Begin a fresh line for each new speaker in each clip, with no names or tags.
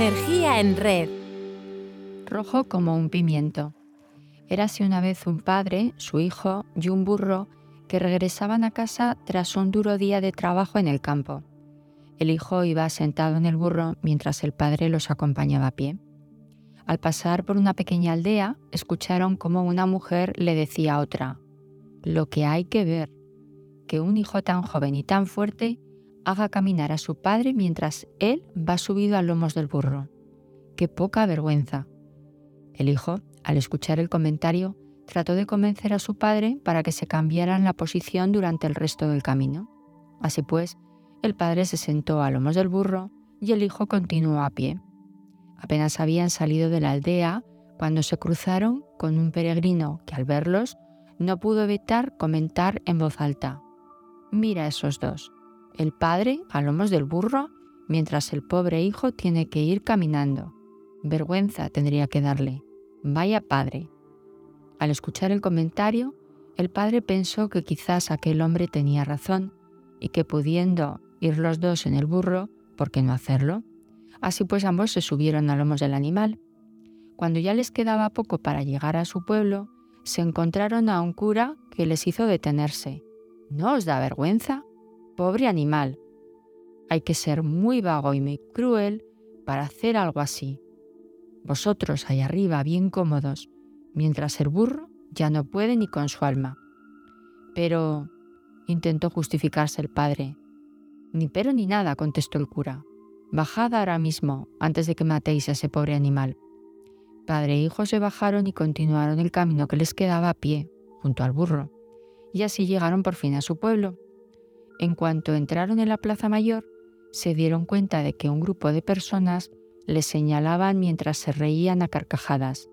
Energía en red.
Rojo como un pimiento. Érase una vez un padre, su hijo y un burro que regresaban a casa tras un duro día de trabajo en el campo. El hijo iba sentado en el burro mientras el padre los acompañaba a pie. Al pasar por una pequeña aldea, escucharon cómo una mujer le decía a otra, lo que hay que ver, que un hijo tan joven y tan fuerte haga caminar a su padre mientras él va subido a lomos del burro. ¡Qué poca vergüenza! El hijo, al escuchar el comentario, trató de convencer a su padre para que se cambiaran la posición durante el resto del camino. Así pues, el padre se sentó a lomos del burro y el hijo continuó a pie. Apenas habían salido de la aldea cuando se cruzaron con un peregrino que al verlos no pudo evitar comentar en voz alta. Mira esos dos el padre a lomos del burro, mientras el pobre hijo tiene que ir caminando. Vergüenza tendría que darle. Vaya padre. Al escuchar el comentario, el padre pensó que quizás aquel hombre tenía razón y que pudiendo ir los dos en el burro, ¿por qué no hacerlo? Así pues ambos se subieron a lomos del animal. Cuando ya les quedaba poco para llegar a su pueblo, se encontraron a un cura que les hizo detenerse. ¿No os da vergüenza? Pobre animal. Hay que ser muy vago y muy cruel para hacer algo así. Vosotros ahí arriba bien cómodos, mientras el burro ya no puede ni con su alma. Pero, intentó justificarse el padre. Ni pero ni nada, contestó el cura. Bajad ahora mismo, antes de que matéis a ese pobre animal. Padre e hijo se bajaron y continuaron el camino que les quedaba a pie, junto al burro, y así llegaron por fin a su pueblo. En cuanto entraron en la Plaza Mayor, se dieron cuenta de que un grupo de personas les señalaban mientras se reían a carcajadas.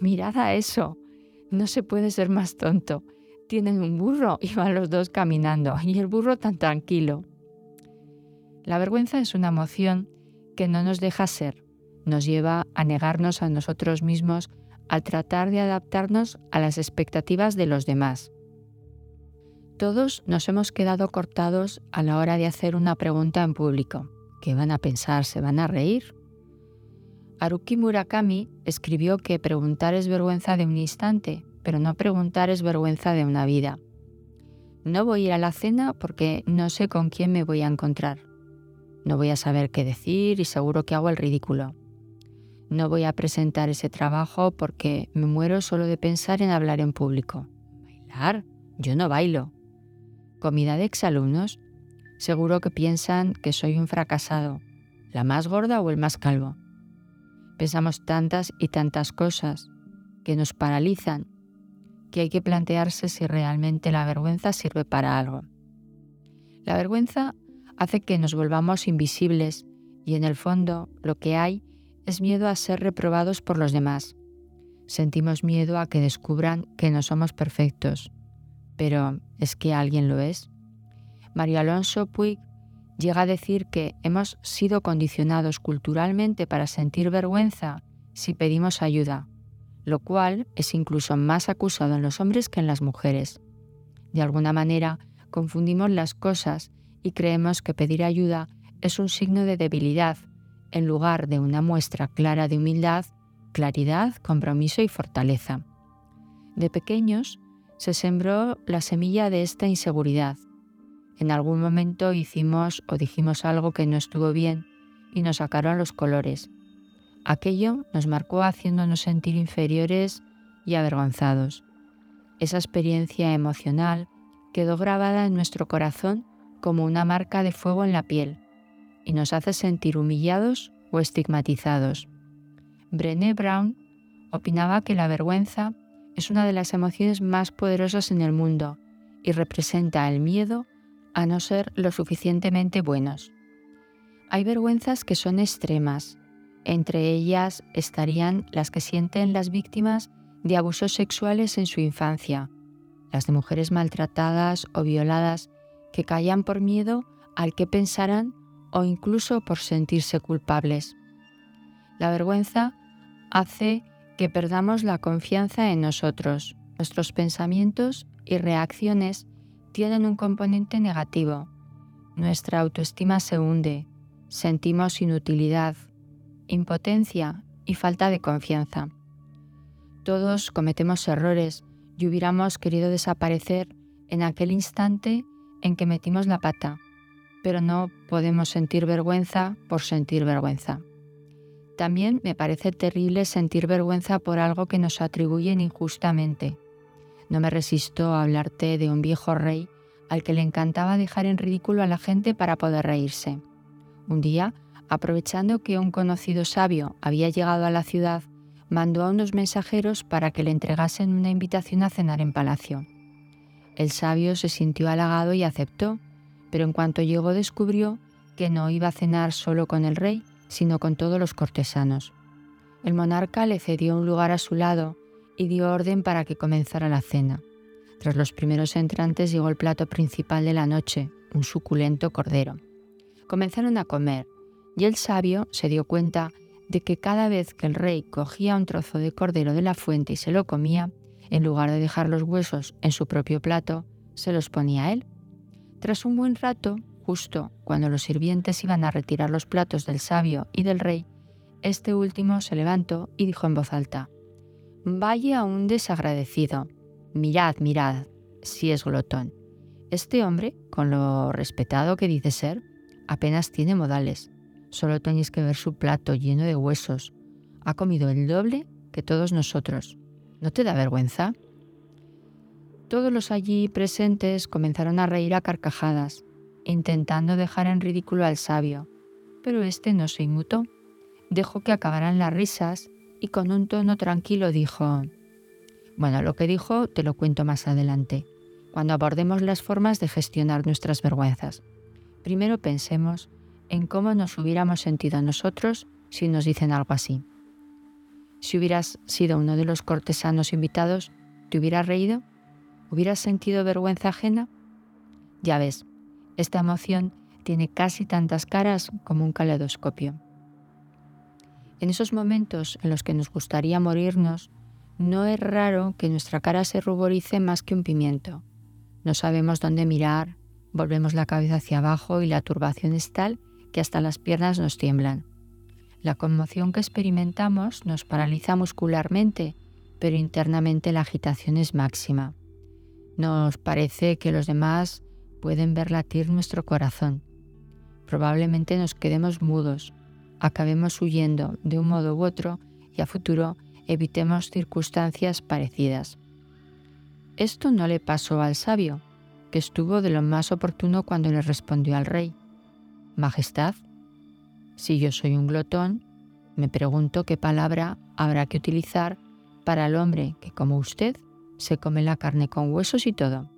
Mirad a eso. No se puede ser más tonto. Tienen un burro y van los dos caminando, y el burro tan tranquilo. La vergüenza es una emoción que no nos deja ser, nos lleva a negarnos a nosotros mismos al tratar de adaptarnos a las expectativas de los demás. Todos nos hemos quedado cortados a la hora de hacer una pregunta en público. ¿Qué van a pensar? ¿Se van a reír? Haruki Murakami escribió que preguntar es vergüenza de un instante, pero no preguntar es vergüenza de una vida. No voy a ir a la cena porque no sé con quién me voy a encontrar. No voy a saber qué decir y seguro que hago el ridículo. No voy a presentar ese trabajo porque me muero solo de pensar en hablar en público. ¿Bailar? Yo no bailo comida de exalumnos, seguro que piensan que soy un fracasado, la más gorda o el más calvo. Pensamos tantas y tantas cosas que nos paralizan que hay que plantearse si realmente la vergüenza sirve para algo. La vergüenza hace que nos volvamos invisibles y en el fondo lo que hay es miedo a ser reprobados por los demás. Sentimos miedo a que descubran que no somos perfectos, pero ¿es que alguien lo es? Mario Alonso Puig llega a decir que hemos sido condicionados culturalmente para sentir vergüenza si pedimos ayuda, lo cual es incluso más acusado en los hombres que en las mujeres. De alguna manera, confundimos las cosas y creemos que pedir ayuda es un signo de debilidad, en lugar de una muestra clara de humildad, claridad, compromiso y fortaleza. De pequeños se sembró la semilla de esta inseguridad. En algún momento hicimos o dijimos algo que no estuvo bien y nos sacaron los colores. Aquello nos marcó haciéndonos sentir inferiores y avergonzados. Esa experiencia emocional quedó grabada en nuestro corazón como una marca de fuego en la piel y nos hace sentir humillados o estigmatizados. Brené Brown opinaba que la vergüenza es una de las emociones más poderosas en el mundo y representa el miedo a no ser lo suficientemente buenos. Hay vergüenzas que son extremas. Entre ellas estarían las que sienten las víctimas de abusos sexuales en su infancia, las de mujeres maltratadas o violadas que callan por miedo al que pensarán o incluso por sentirse culpables. La vergüenza hace que perdamos la confianza en nosotros. Nuestros pensamientos y reacciones tienen un componente negativo. Nuestra autoestima se hunde, sentimos inutilidad, impotencia y falta de confianza. Todos cometemos errores y hubiéramos querido desaparecer en aquel instante en que metimos la pata, pero no podemos sentir vergüenza por sentir vergüenza. También me parece terrible sentir vergüenza por algo que nos atribuyen injustamente. No me resisto a hablarte de un viejo rey al que le encantaba dejar en ridículo a la gente para poder reírse. Un día, aprovechando que un conocido sabio había llegado a la ciudad, mandó a unos mensajeros para que le entregasen una invitación a cenar en palacio. El sabio se sintió halagado y aceptó, pero en cuanto llegó descubrió que no iba a cenar solo con el rey, sino con todos los cortesanos. El monarca le cedió un lugar a su lado y dio orden para que comenzara la cena. Tras los primeros entrantes llegó el plato principal de la noche, un suculento cordero. Comenzaron a comer, y el sabio se dio cuenta de que cada vez que el rey cogía un trozo de cordero de la fuente y se lo comía, en lugar de dejar los huesos en su propio plato, se los ponía a él. Tras un buen rato, justo cuando los sirvientes iban a retirar los platos del sabio y del rey, este último se levantó y dijo en voz alta, Vaya un desagradecido. Mirad, mirad, si es glotón. Este hombre, con lo respetado que dice ser, apenas tiene modales. Solo tenéis que ver su plato lleno de huesos. Ha comido el doble que todos nosotros. ¿No te da vergüenza? Todos los allí presentes comenzaron a reír a carcajadas, intentando dejar en ridículo al sabio, pero éste no se inmutó. Dejó que acabaran las risas y con un tono tranquilo dijo, bueno, lo que dijo te lo cuento más adelante, cuando abordemos las formas de gestionar nuestras vergüenzas. Primero pensemos en cómo nos hubiéramos sentido nosotros si nos dicen algo así. Si hubieras sido uno de los cortesanos invitados, ¿te hubieras reído? ¿Hubieras sentido vergüenza ajena? Ya ves, esta emoción tiene casi tantas caras como un caleidoscopio. En esos momentos en los que nos gustaría morirnos, no es raro que nuestra cara se ruborice más que un pimiento. No sabemos dónde mirar, volvemos la cabeza hacia abajo y la turbación es tal que hasta las piernas nos tiemblan. La conmoción que experimentamos nos paraliza muscularmente, pero internamente la agitación es máxima. Nos parece que los demás pueden ver latir nuestro corazón. Probablemente nos quedemos mudos, acabemos huyendo de un modo u otro y a futuro evitemos circunstancias parecidas. Esto no le pasó al sabio, que estuvo de lo más oportuno cuando le respondió al rey. Majestad, si yo soy un glotón, me pregunto qué palabra habrá que utilizar para el hombre que, como usted, se come la carne con huesos y todo.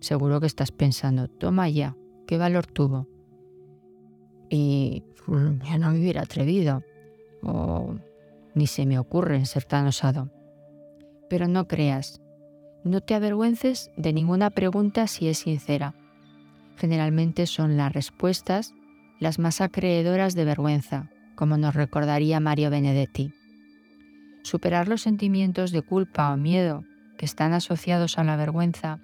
Seguro que estás pensando, toma ya, ¿qué valor tuvo? Y ya no me hubiera atrevido, o ni se me ocurre ser tan osado. Pero no creas, no te avergüences de ninguna pregunta si es sincera. Generalmente son las respuestas las más acreedoras de vergüenza, como nos recordaría Mario Benedetti. Superar los sentimientos de culpa o miedo que están asociados a la vergüenza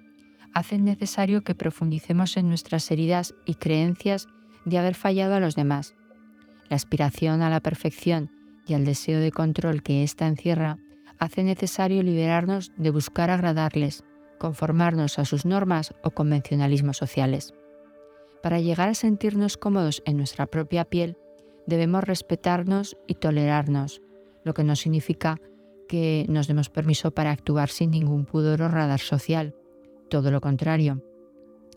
hacen necesario que profundicemos en nuestras heridas y creencias de haber fallado a los demás. La aspiración a la perfección y al deseo de control que ésta encierra hace necesario liberarnos de buscar agradarles, conformarnos a sus normas o convencionalismos sociales. Para llegar a sentirnos cómodos en nuestra propia piel, debemos respetarnos y tolerarnos, lo que no significa que nos demos permiso para actuar sin ningún pudor o radar social. Todo lo contrario,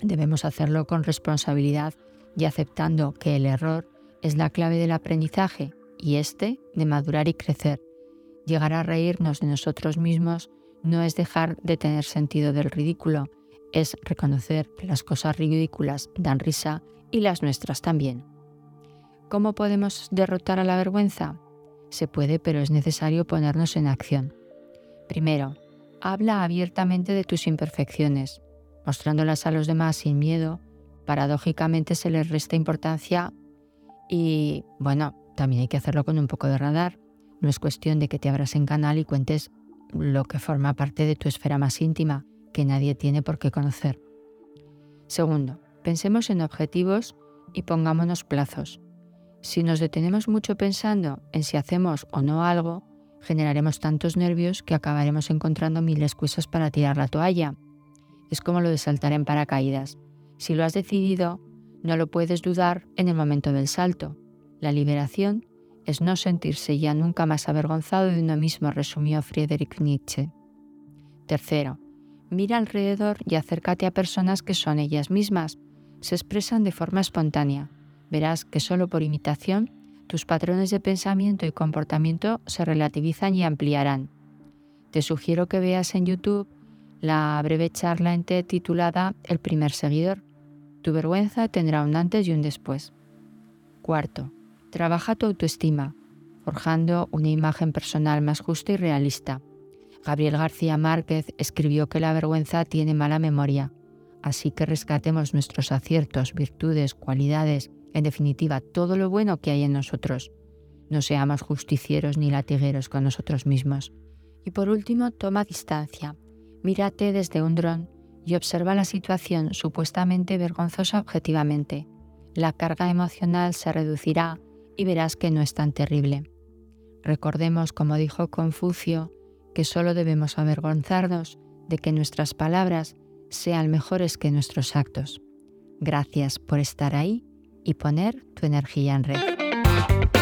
debemos hacerlo con responsabilidad y aceptando que el error es la clave del aprendizaje y este de madurar y crecer. Llegar a reírnos de nosotros mismos no es dejar de tener sentido del ridículo, es reconocer que las cosas ridículas dan risa y las nuestras también. ¿Cómo podemos derrotar a la vergüenza? Se puede, pero es necesario ponernos en acción. Primero, habla abiertamente de tus imperfecciones, mostrándolas a los demás sin miedo. Paradójicamente se les resta importancia y, bueno, también hay que hacerlo con un poco de radar. No es cuestión de que te abras en canal y cuentes lo que forma parte de tu esfera más íntima, que nadie tiene por qué conocer. Segundo, pensemos en objetivos y pongámonos plazos. Si nos detenemos mucho pensando en si hacemos o no algo, generaremos tantos nervios que acabaremos encontrando mil excusas para tirar la toalla. Es como lo de saltar en paracaídas. Si lo has decidido, no lo puedes dudar en el momento del salto. La liberación es no sentirse ya nunca más avergonzado de uno mismo, resumió Friedrich Nietzsche. Tercero, mira alrededor y acércate a personas que son ellas mismas. Se expresan de forma espontánea. Verás que solo por imitación tus patrones de pensamiento y comportamiento se relativizan y ampliarán. Te sugiero que veas en YouTube la breve charla en TED titulada El primer seguidor. Tu vergüenza tendrá un antes y un después. Cuarto, trabaja tu autoestima, forjando una imagen personal más justa y realista. Gabriel García Márquez escribió que la vergüenza tiene mala memoria, así que rescatemos nuestros aciertos, virtudes, cualidades, en definitiva, todo lo bueno que hay en nosotros. No seamos justicieros ni latigueros con nosotros mismos. Y por último, toma distancia. Mírate desde un dron y observa la situación supuestamente vergonzosa objetivamente. La carga emocional se reducirá y verás que no es tan terrible. Recordemos, como dijo Confucio, que solo debemos avergonzarnos de que nuestras palabras sean mejores que nuestros actos. Gracias por estar ahí y poner tu energía en red.